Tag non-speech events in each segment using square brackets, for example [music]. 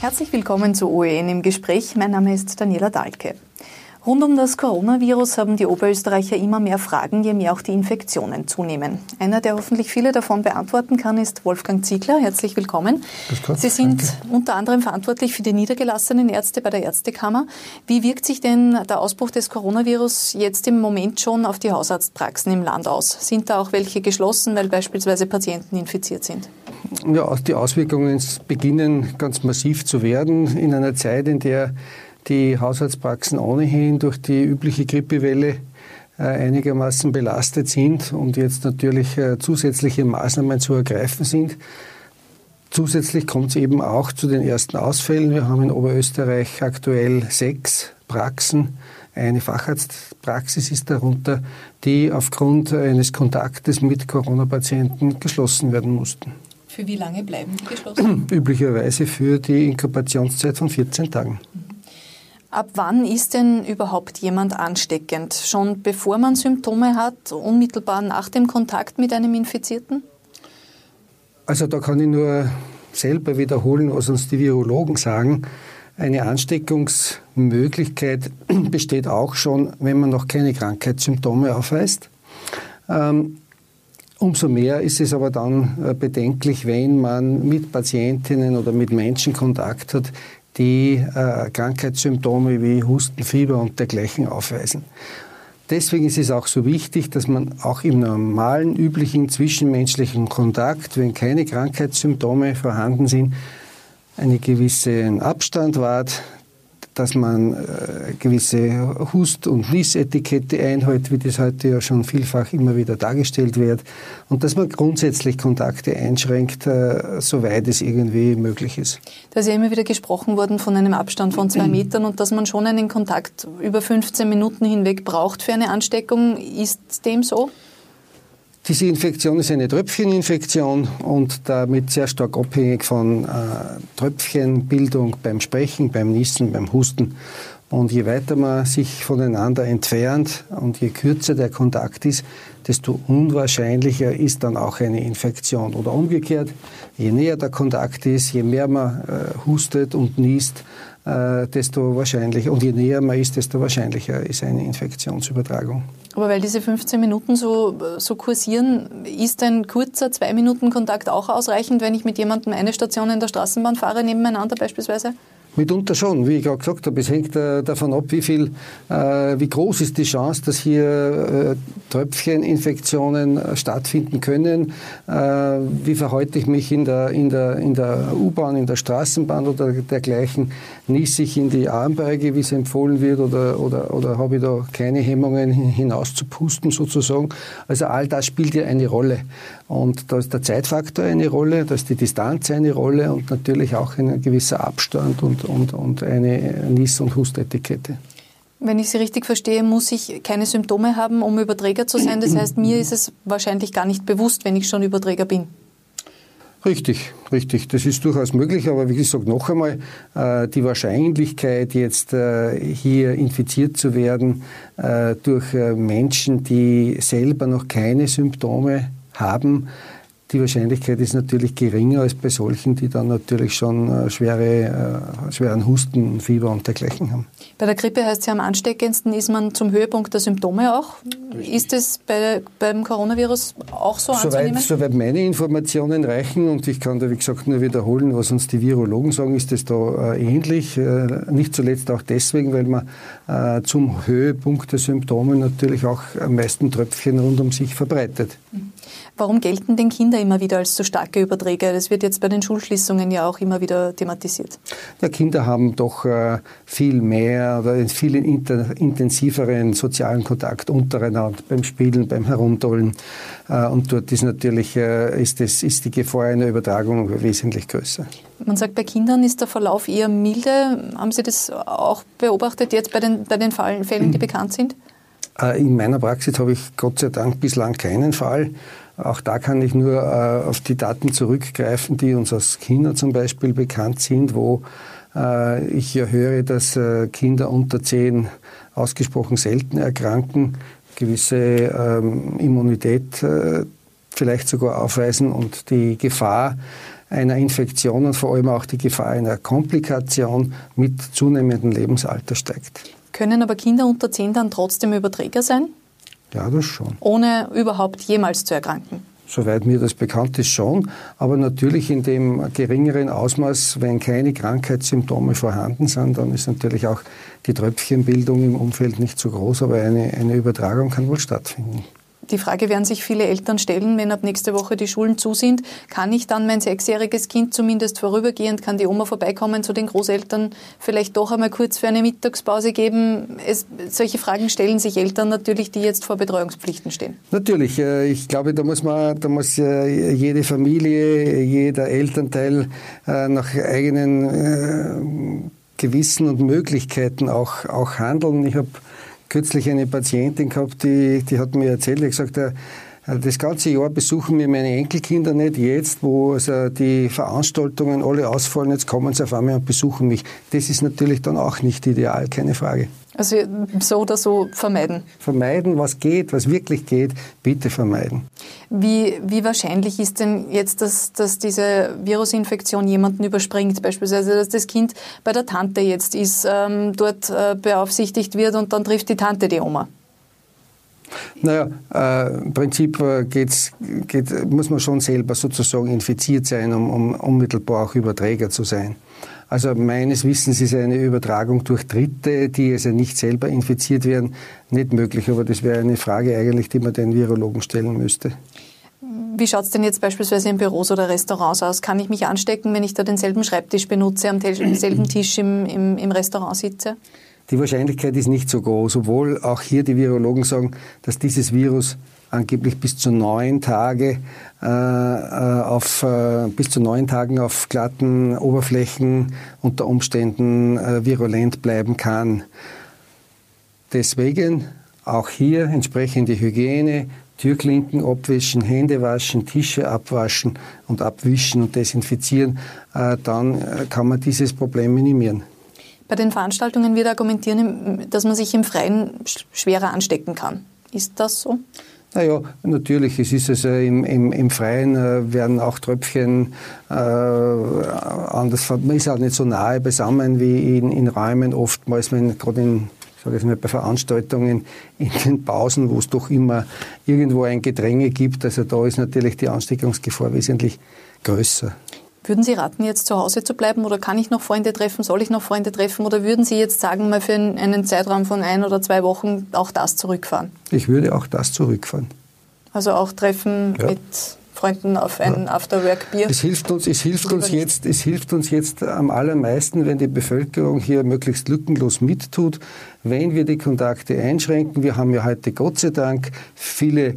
Herzlich willkommen zu OEN im Gespräch. Mein Name ist Daniela Dahlke. Rund um das Coronavirus haben die Oberösterreicher immer mehr Fragen, je mehr auch die Infektionen zunehmen. Einer, der hoffentlich viele davon beantworten kann, ist Wolfgang Ziegler. Herzlich willkommen. Sie sind danke. unter anderem verantwortlich für die niedergelassenen Ärzte bei der Ärztekammer. Wie wirkt sich denn der Ausbruch des Coronavirus jetzt im Moment schon auf die Hausarztpraxen im Land aus? Sind da auch welche geschlossen, weil beispielsweise Patienten infiziert sind? Ja, die Auswirkungen beginnen ganz massiv zu werden in einer Zeit, in der die Haushaltspraxen ohnehin durch die übliche Grippewelle äh, einigermaßen belastet sind und jetzt natürlich äh, zusätzliche Maßnahmen zu ergreifen sind. Zusätzlich kommt es eben auch zu den ersten Ausfällen. Wir haben in Oberösterreich aktuell sechs Praxen. Eine Facharztpraxis ist darunter, die aufgrund eines Kontaktes mit Corona-Patienten geschlossen werden mussten. Für wie lange bleiben die geschlossen? [clears throat] Üblicherweise für die Inkubationszeit von 14 Tagen. Mhm. Ab wann ist denn überhaupt jemand ansteckend? Schon bevor man Symptome hat, unmittelbar nach dem Kontakt mit einem Infizierten? Also da kann ich nur selber wiederholen, was uns die Virologen sagen. Eine Ansteckungsmöglichkeit [clears throat] besteht auch schon, wenn man noch keine Krankheitssymptome aufweist. Ähm, umso mehr ist es aber dann äh, bedenklich, wenn man mit Patientinnen oder mit Menschen Kontakt hat, die äh, Krankheitssymptome wie Husten, Fieber und dergleichen aufweisen. Deswegen ist es auch so wichtig, dass man auch im normalen, üblichen zwischenmenschlichen Kontakt, wenn keine Krankheitssymptome vorhanden sind, einen gewissen Abstand wahrt, dass man äh, gewisse Hust- und Nissetikette einhält, wie das heute ja schon vielfach immer wieder dargestellt wird, und dass man grundsätzlich Kontakte einschränkt, äh, soweit es irgendwie möglich ist. Da ist ja immer wieder gesprochen worden von einem Abstand von zwei Metern und dass man schon einen Kontakt über 15 Minuten hinweg braucht für eine Ansteckung. Ist dem so? Diese Infektion ist eine Tröpfcheninfektion und damit sehr stark abhängig von äh, Tröpfchenbildung beim Sprechen, beim Niesen, beim Husten. Und je weiter man sich voneinander entfernt und je kürzer der Kontakt ist, desto unwahrscheinlicher ist dann auch eine Infektion. Oder umgekehrt, je näher der Kontakt ist, je mehr man äh, hustet und niest, äh, desto wahrscheinlicher und je näher man ist, desto wahrscheinlicher ist eine Infektionsübertragung. Aber weil diese 15 Minuten so, so kursieren, ist ein kurzer zwei Minuten Kontakt auch ausreichend, wenn ich mit jemandem eine Station in der Straßenbahn fahre, nebeneinander beispielsweise? Mitunter schon, wie ich gerade gesagt habe. Es hängt äh, davon ab, wie viel, äh, wie groß ist die Chance, dass hier äh, Tröpfcheninfektionen äh, stattfinden können. Äh, wie verhalte ich mich in der, in der, in der U-Bahn, in der Straßenbahn oder dergleichen? Niese ich in die Armbeuge, wie es empfohlen wird, oder, oder, oder habe ich da keine Hemmungen hinaus zu pusten sozusagen? Also all das spielt ja eine Rolle. Und da ist der Zeitfaktor eine Rolle, da ist die Distanz eine Rolle und natürlich auch ein gewisser Abstand und, und, und eine Nies- und Hustetikette. Wenn ich Sie richtig verstehe, muss ich keine Symptome haben, um Überträger zu sein. Das heißt, mir ist es wahrscheinlich gar nicht bewusst, wenn ich schon Überträger bin. Richtig, richtig. Das ist durchaus möglich, aber wie gesagt, noch einmal, äh, die Wahrscheinlichkeit, jetzt äh, hier infiziert zu werden äh, durch Menschen, die selber noch keine Symptome haben, die Wahrscheinlichkeit ist natürlich geringer als bei solchen, die dann natürlich schon äh, schwere, äh, schweren Husten, Fieber und dergleichen haben. Bei der Grippe heißt es ja am ansteckendsten ist man zum Höhepunkt der Symptome auch. Ist es bei, beim Coronavirus auch so soweit, anzunehmen? Soweit meine Informationen reichen und ich kann da wie gesagt nur wiederholen, was uns die Virologen sagen, ist es da äh, ähnlich. Äh, nicht zuletzt auch deswegen, weil man zum Höhepunkt der Symptome natürlich auch am meisten Tröpfchen rund um sich verbreitet. Mhm. Warum gelten denn Kinder immer wieder als so starke Überträger? Das wird jetzt bei den Schulschließungen ja auch immer wieder thematisiert. Ja, Kinder haben doch äh, viel mehr oder einen viel intensiveren sozialen Kontakt untereinander beim Spielen, beim Herumtollen. Äh, und dort ist natürlich äh, ist, das, ist die Gefahr einer Übertragung wesentlich größer. Man sagt, bei Kindern ist der Verlauf eher milde. Haben Sie das auch beobachtet jetzt bei den, bei den Fällen, die bekannt sind? Äh, in meiner Praxis habe ich Gott sei Dank bislang keinen Fall. Auch da kann ich nur äh, auf die Daten zurückgreifen, die uns aus China zum Beispiel bekannt sind, wo äh, ich ja höre, dass äh, Kinder unter zehn ausgesprochen selten erkranken, gewisse ähm, Immunität äh, vielleicht sogar aufweisen und die Gefahr einer Infektion und vor allem auch die Gefahr einer Komplikation mit zunehmendem Lebensalter steigt. Können aber Kinder unter 10 dann trotzdem Überträger sein? Ja, das schon. Ohne überhaupt jemals zu erkranken? Soweit mir das bekannt ist, schon. Aber natürlich in dem geringeren Ausmaß, wenn keine Krankheitssymptome vorhanden sind, dann ist natürlich auch die Tröpfchenbildung im Umfeld nicht so groß, aber eine, eine Übertragung kann wohl stattfinden. Die Frage werden sich viele Eltern stellen, wenn ab nächste Woche die Schulen zu sind, kann ich dann mein sechsjähriges Kind zumindest vorübergehend, kann die Oma vorbeikommen zu den Großeltern, vielleicht doch einmal kurz für eine Mittagspause geben? Es, solche Fragen stellen sich Eltern natürlich, die jetzt vor Betreuungspflichten stehen. Natürlich. Äh, ich glaube, da muss man, da muss äh, jede Familie, jeder Elternteil äh, nach eigenen Gewissen und Möglichkeiten auch, auch handeln. Ich habe kürzlich eine Patientin gehabt, die, die hat mir erzählt, die hat gesagt, äh, das ganze Jahr besuchen mir meine Enkelkinder nicht. Jetzt, wo also die Veranstaltungen alle ausfallen, jetzt kommen sie auf einmal und besuchen mich. Das ist natürlich dann auch nicht ideal, keine Frage. Also so oder so vermeiden. Vermeiden, was geht, was wirklich geht, bitte vermeiden. Wie, wie wahrscheinlich ist denn jetzt, dass, dass diese Virusinfektion jemanden überspringt? Beispielsweise, dass das Kind bei der Tante jetzt ist, ähm, dort äh, beaufsichtigt wird und dann trifft die Tante die Oma? Naja, äh, im Prinzip äh, geht's, geht, muss man schon selber sozusagen infiziert sein, um, um unmittelbar auch Überträger zu sein. Also meines Wissens ist eine Übertragung durch Dritte, die also nicht selber infiziert werden, nicht möglich. Aber das wäre eine Frage eigentlich, die man den Virologen stellen müsste. Wie schaut es denn jetzt beispielsweise in Büros oder Restaurants aus? Kann ich mich anstecken, wenn ich da denselben Schreibtisch benutze, am selben [clears throat] Tisch im, im, im Restaurant sitze? Die Wahrscheinlichkeit ist nicht so groß, obwohl auch hier die Virologen sagen, dass dieses Virus angeblich bis zu neun Tage äh, äh, auf äh, bis zu neun Tagen auf glatten Oberflächen unter Umständen äh, virulent bleiben kann. Deswegen auch hier entsprechende Hygiene, Türklinken abwischen, Hände waschen, Tische abwaschen und abwischen und desinfizieren, äh, dann äh, kann man dieses Problem minimieren. Bei den Veranstaltungen wird argumentieren, dass man sich im Freien schwerer anstecken kann. Ist das so? Naja, natürlich. Es ist also im, im, im Freien äh, werden auch Tröpfchen äh, anders. Man ist auch nicht so nahe beisammen wie in, in Räumen oftmals, wenn gerade in sage ich mal, bei Veranstaltungen in den Pausen, wo es doch immer irgendwo ein Gedränge gibt. Also da ist natürlich die Ansteckungsgefahr wesentlich größer. Würden Sie raten, jetzt zu Hause zu bleiben oder kann ich noch Freunde treffen? Soll ich noch Freunde treffen? Oder würden Sie jetzt sagen, mal für einen Zeitraum von ein oder zwei Wochen auch das zurückfahren? Ich würde auch das zurückfahren. Also auch Treffen ja. mit Freunden auf ein ja. Afterwork-Bier? Es hilft uns, es hilft uns jetzt, es hilft uns jetzt am allermeisten, wenn die Bevölkerung hier möglichst lückenlos mittut, wenn wir die Kontakte einschränken. Wir haben ja heute Gott sei Dank viele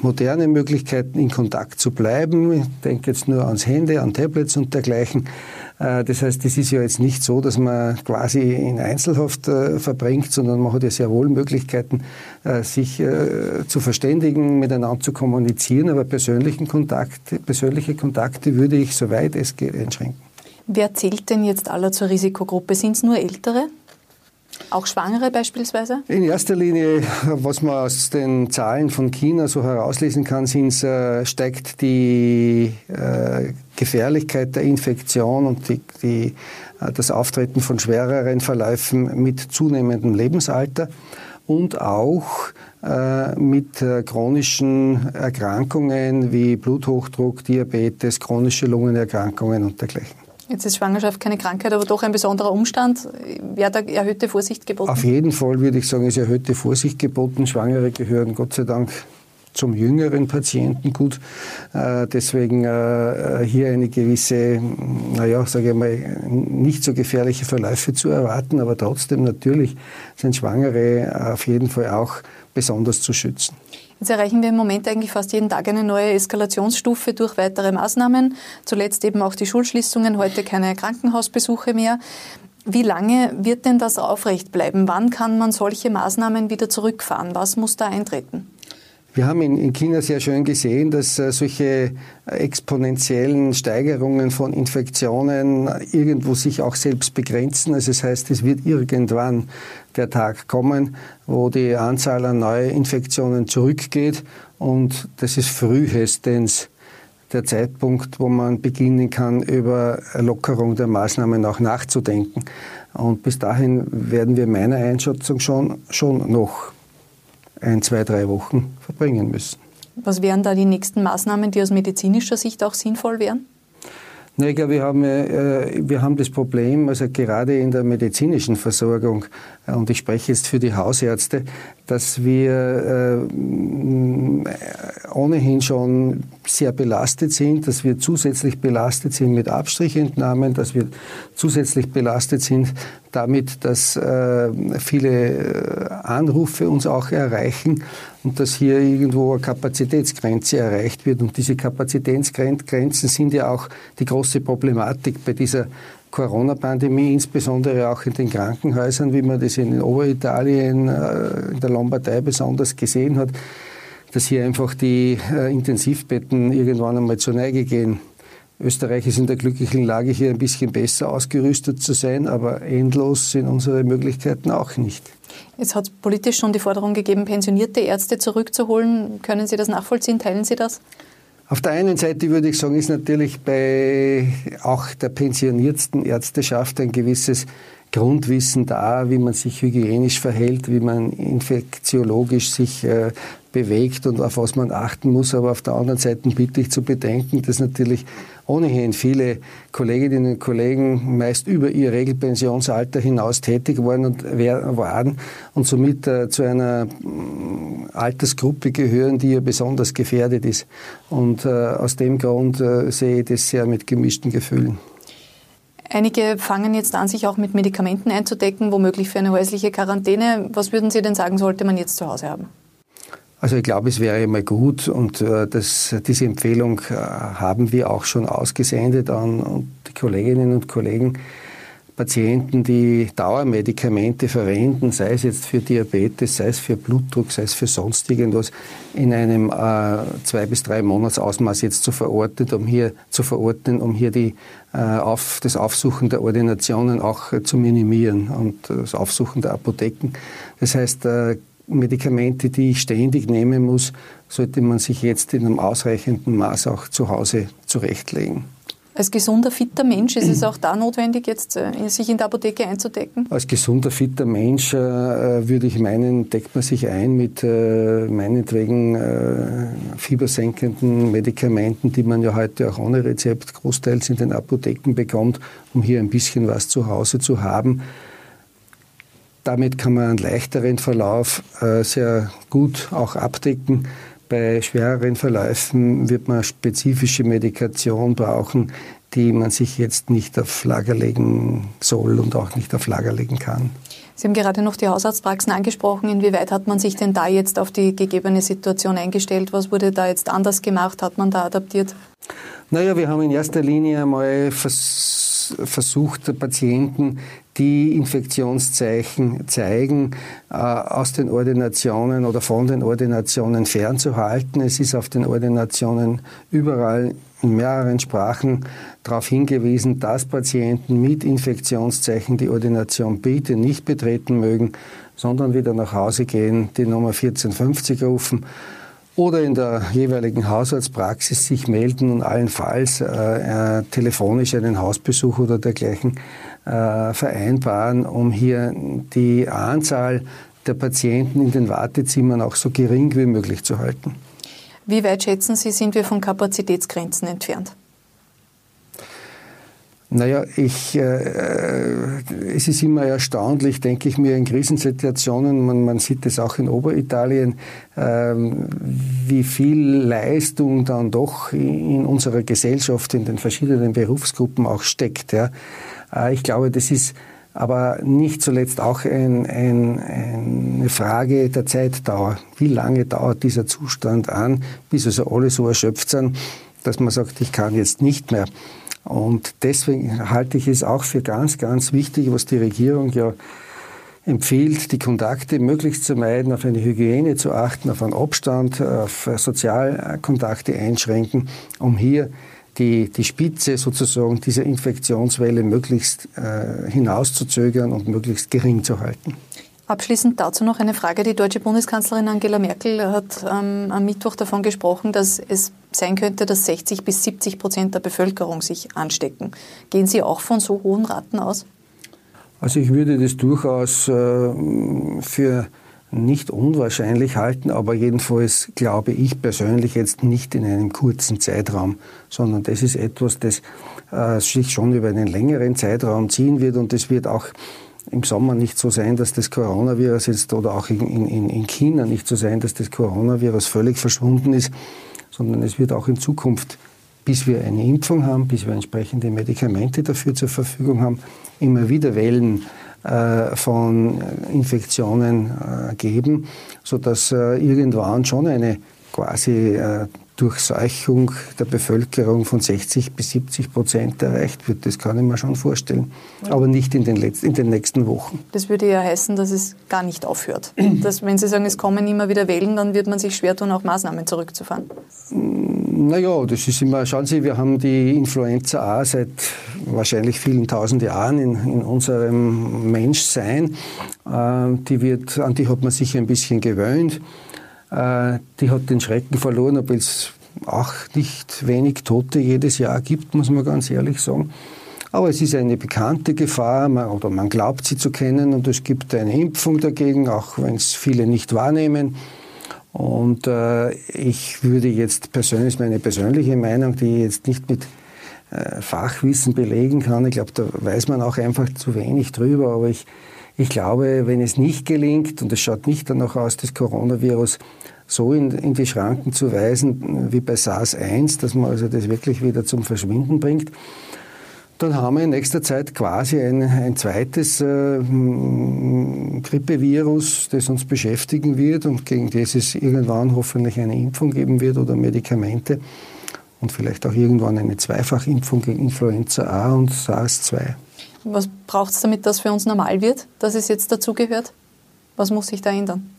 moderne Möglichkeiten, in Kontakt zu bleiben. Ich denke jetzt nur ans Handy, an Tablets und dergleichen. Äh, das heißt, es ist ja jetzt nicht so, dass man quasi in Einzelhaft äh, verbringt, sondern man hat ja sehr wohl Möglichkeiten, äh, sich zu verständigen, miteinander zu kommunizieren. Aber persönlichen Kontakt, persönliche Kontakte würde ich, soweit es geht, einschränken. Wer zählt denn jetzt aller zur Risikogruppe? Sind es nur Ältere? Auch Schwangere beispielsweise? In erster Linie, was man aus den Zahlen von China so herauslesen kann, sind, äh, steigt die äh, Gefährlichkeit der Infektion und die, die, äh, das Auftreten von schwereren Verläufen mit zunehmendem Lebensalter und auch äh, mit chronischen Erkrankungen wie Bluthochdruck, Diabetes, chronische Lungenerkrankungen und dergleichen. Jetzt ist Schwangerschaft keine Krankheit, aber doch ein besonderer Umstand. Wäre da erhöhte Vorsicht geboten? Auf jeden Fall würde ich sagen, ist erhöhte Vorsicht geboten. Schwangere gehören Gott sei Dank zum jüngeren Patienten gut. Äh, deswegen äh, hier eine gewisse, naja, sage ich mal, nicht so gefährliche Verläufe zu erwarten, aber trotzdem natürlich sind Schwangere auf jeden Fall auch besonders zu schützen. Jetzt erreichen wir im Moment eigentlich fast jeden Tag eine neue Eskalationsstufe durch weitere Maßnahmen. Zuletzt eben auch die Schulschließungen, heute keine Krankenhausbesuche mehr. Wie lange wird denn das aufrecht bleiben? Wann kann man solche Maßnahmen wieder zurückfahren? Was muss da eintreten? Wir haben in, China sehr schön gesehen, dass äh, solche exponentiellen Steigerungen von Infektionen irgendwo sich auch selbst begrenzen. Also das heißt, es wird irgendwann der Tag kommen, wo die Anzahl an Neuinfektionen zurückgeht und das ist frühestens der Zeitpunkt, wo man beginnen kann, über Lockerung der Maßnahmen auch nachzudenken. Und bis dahin werden wir meiner Einschätzung schon, schon noch ein, zwei, drei Wochen verbringen müssen. Was wären da die nächsten Maßnahmen, die aus medizinischer Sicht auch sinnvoll wären? Na, ich glaube, wir haben, äh, wir haben das Problem, also gerade in der medizinischen Versorgung, und ich spreche jetzt für die Hausärzte, dass wir äh, ohnehin schon sehr belastet sind, dass wir zusätzlich belastet sind mit Abstrichentnahmen, dass wir zusätzlich belastet sind damit, dass äh, viele äh, Anrufe uns auch erreichen und dass hier irgendwo eine Kapazitätsgrenze erreicht wird. Und diese Kapazitätsgrenzen sind ja auch die große Problematik bei dieser Corona-Pandemie, insbesondere auch in den Krankenhäusern, wie man das in Oberitalien, äh, in der Lombardei besonders gesehen hat, dass hier einfach die Intensivbetten irgendwann einmal zur Neige gehen. Österreich ist in der glücklichen Lage, hier ein bisschen besser ausgerüstet zu sein, aber endlos sind unsere Möglichkeiten auch nicht. Es hat politisch schon die Forderung gegeben, pensionierte Ärzte zurückzuholen. Können Sie das nachvollziehen? Teilen Sie das? Auf der einen Seite würde ich sagen, ist natürlich bei auch der pensioniertsten Ärzteschaft ein gewisses Grundwissen da, wie man sich hygienisch verhält, wie man infektiologisch sich äh, bewegt und auf was man achten muss. Aber auf der anderen Seite bitte ich zu bedenken, dass natürlich ohnehin viele Kolleginnen und Kollegen meist über ihr Regelpensionsalter hinaus tätig waren und waren und somit äh, zu einer mm, Altersgruppe gehören, die ja besonders gefährdet ist. Und äh, aus dem Grund äh, sehe ich das sehr mit gemischten Gefühlen. Einige fangen jetzt an, sich auch mit Medikamenten einzudecken, womöglich für eine häusliche Quarantäne. Was würden Sie denn sagen, sollte man jetzt zu Hause haben? Also ich glaube, es wäre immer gut und äh, das, diese Empfehlung äh, haben wir auch schon ausgesendet an die Kolleginnen und Kollegen, Patienten, die Dauermedikamente verwenden, sei es jetzt für Diabetes, sei es für Blutdruck, sei es für sonst irgendwas, in einem äh, zwei bis drei Monatsausmaß jetzt zu verordnen, um hier zu verordnen, um hier die, äh, auf, das Aufsuchen der Ordinationen auch äh, zu minimieren und das Aufsuchen der Apotheken. Das heißt, äh, Medikamente, die ich ständig nehmen muss, sollte man sich jetzt in einem ausreichenden Maß auch zu Hause zurechtlegen. Als gesunder, fitter Mensch ist es auch da notwendig, jetzt äh, sich in der Apotheke einzudecken? Als gesunder, fitter Mensch äh, würde ich meinen, deckt man sich ein mit äh, meinetwegen äh, fiebersenkenden Medikamenten, die man ja heute auch ohne Rezept großteils in den Apotheken bekommt, um hier ein bisschen was zu Hause zu haben. Damit kann man einen leichteren Verlauf äh, sehr gut auch abdecken. Bei schwereren Verläufen wird man spezifische Medikation brauchen, die man sich jetzt nicht auf Lager legen soll und auch nicht auf Lager legen kann. Sie haben gerade noch die Hausarztpraxen angesprochen. Inwieweit hat man sich denn da jetzt auf die gegebene Situation eingestellt? Was wurde da jetzt anders gemacht? Hat man da adaptiert? Naja, wir haben in erster Linie einmal vers versucht, Patienten die Infektionszeichen zeigen, äh, aus den Ordinationen oder von den Ordinationen fernzuhalten. Es ist auf den Ordinationen überall in mehreren Sprachen darauf hingewiesen, dass Patienten mit Infektionszeichen die Ordination bitte nicht betreten mögen, sondern wieder nach Hause gehen, die Nummer 1450 rufen oder in der jeweiligen Hausarztpraxis sich melden und allenfalls äh, äh, telefonisch einen Hausbesuch oder dergleichen äh, vereinbaren, um hier die Anzahl der Patienten in den Wartezimmern auch so gering wie möglich zu halten. Wie weit schätzen Sie, sind wir von Kapazitätsgrenzen entfernt? Naja, ich, äh, es ist immer erstaunlich, denke ich mir, in Krisensituationen, man, man sieht es auch in Oberitalien, äh, wie viel Leistung dann doch in unserer Gesellschaft, in den verschiedenen Berufsgruppen auch steckt. Ja. Äh, ich glaube, das ist aber nicht zuletzt auch ein, ein, eine Frage der Zeitdauer. Wie lange dauert dieser Zustand an, bis also alle so erschöpft sind, dass man sagt, ich kann jetzt nicht mehr. Und deswegen halte ich es auch für ganz, ganz wichtig, was die Regierung ja empfiehlt, die Kontakte möglichst zu meiden, auf eine Hygiene zu achten, auf einen Abstand, auf Sozialkontakte einschränken, um hier die, die Spitze sozusagen dieser Infektionswelle möglichst äh, hinauszuzögern und möglichst gering zu halten. Abschließend dazu noch eine Frage. Die deutsche Bundeskanzlerin Angela Merkel hat ähm, am Mittwoch davon gesprochen, dass es sein könnte, dass 60 bis 70 Prozent der Bevölkerung sich anstecken. Gehen Sie auch von so hohen Raten aus? Also ich würde das durchaus äh, für nicht unwahrscheinlich halten, aber jedenfalls glaube ich persönlich jetzt nicht in einem kurzen Zeitraum, sondern das ist etwas, das äh, sich schon über einen längeren Zeitraum ziehen wird und es wird auch im Sommer nicht so sein, dass das Coronavirus jetzt oder auch in, in, in China nicht so sein, dass das Coronavirus völlig verschwunden ist, sondern es wird auch in Zukunft, bis wir eine Impfung haben, bis wir entsprechende Medikamente dafür zur Verfügung haben, immer wieder Wellen äh, von Infektionen äh, geben, sodass äh, irgendwann schon eine quasi Durchseuchung der Bevölkerung von 60 bis 70 Prozent erreicht wird. Das kann ich mir schon vorstellen. Aber nicht in den, letzten, in den nächsten Wochen. Das würde ja heißen, dass es gar nicht aufhört. [clears throat] dass, wenn Sie sagen, es kommen immer wieder Wellen, dann wird man sich schwer tun, auch Maßnahmen zurückzufahren. Naja, das ist immer, schauen Sie, wir haben die Influenza A seit wahrscheinlich vielen tausend Jahren in, in unserem Menschsein. Äh, die wird, an die hat man sich ein bisschen gewöhnt. Äh, die hat den Schrecken verloren, obwohl es auch nicht wenig Tote jedes Jahr gibt, muss man ganz ehrlich sagen. Aber es ist eine bekannte Gefahr oder man glaubt sie zu kennen und es gibt eine Impfung dagegen, auch wenn es viele nicht wahrnehmen. Und äh, ich würde jetzt persönlich, meine persönliche Meinung, die ich jetzt nicht mit äh, Fachwissen belegen kann, ich glaube, da weiß man auch einfach zu wenig drüber, aber ich, ich glaube, wenn es nicht gelingt, und es schaut nicht danach aus, das Coronavirus so in, in die Schranken zu weisen wie bei SARS-1, dass man also das wirklich wieder zum Verschwinden bringt, dann haben wir in nächster Zeit quasi ein, ein zweites äh, Grippevirus, das uns beschäftigen wird und gegen das es irgendwann hoffentlich eine Impfung geben wird oder Medikamente und vielleicht auch irgendwann eine Zweifachimpfung gegen Influenza A und SARS-2. Was braucht es, damit das für uns normal wird, dass es jetzt dazugehört? Was muss sich da ändern?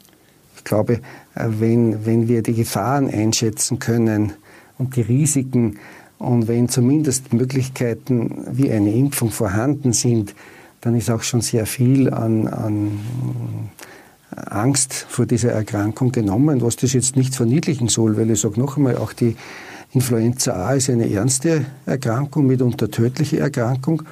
Ich glaube, äh, wenn, wenn wir die Gefahren einschätzen können und die Risiken und wenn zumindest Möglichkeiten wie eine Impfung vorhanden sind, dann ist auch schon sehr viel an, an Angst vor dieser Erkrankung genommen, was das jetzt nicht verniedlichen soll, weil ich sage noch einmal, auch die Influenza A ist eine ernste Erkrankung, mitunter tödliche Erkrankung,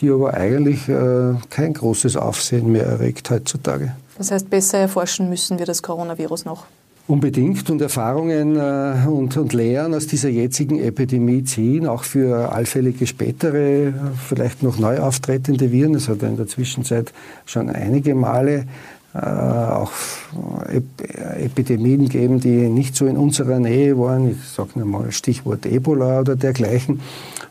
die aber eigentlich äh, kein großes Aufsehen mehr erregt heutzutage. Das heißt, besser erforschen müssen wir das Coronavirus noch. Unbedingt und Erfahrungen äh, und, und Lehren aus dieser jetzigen Epidemie ziehen, auch für allfällige spätere, vielleicht noch neu auftretende Viren. Es hat in der Zwischenzeit schon einige Male äh, auch Epidemien gegeben, die nicht so in unserer Nähe waren. Ich sage nur mal Stichwort Ebola oder dergleichen.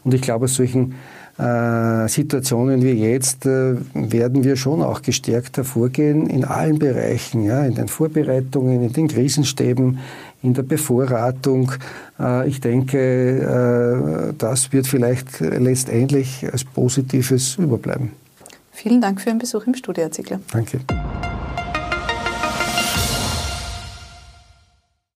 Und ich glaube, aus solchen äh, Situationen wie jetzt äh, werden wir schon auch gestärkt hervorgehen in allen Bereichen, ja, in den Vorbereitungen, in den Krisenstäben, in der Bevorratung. Äh, ich denke, das wird vielleicht letztendlich als Positives überbleiben. Vielen Dank für Ihren Besuch im Studio, Herr Ziegler. Danke.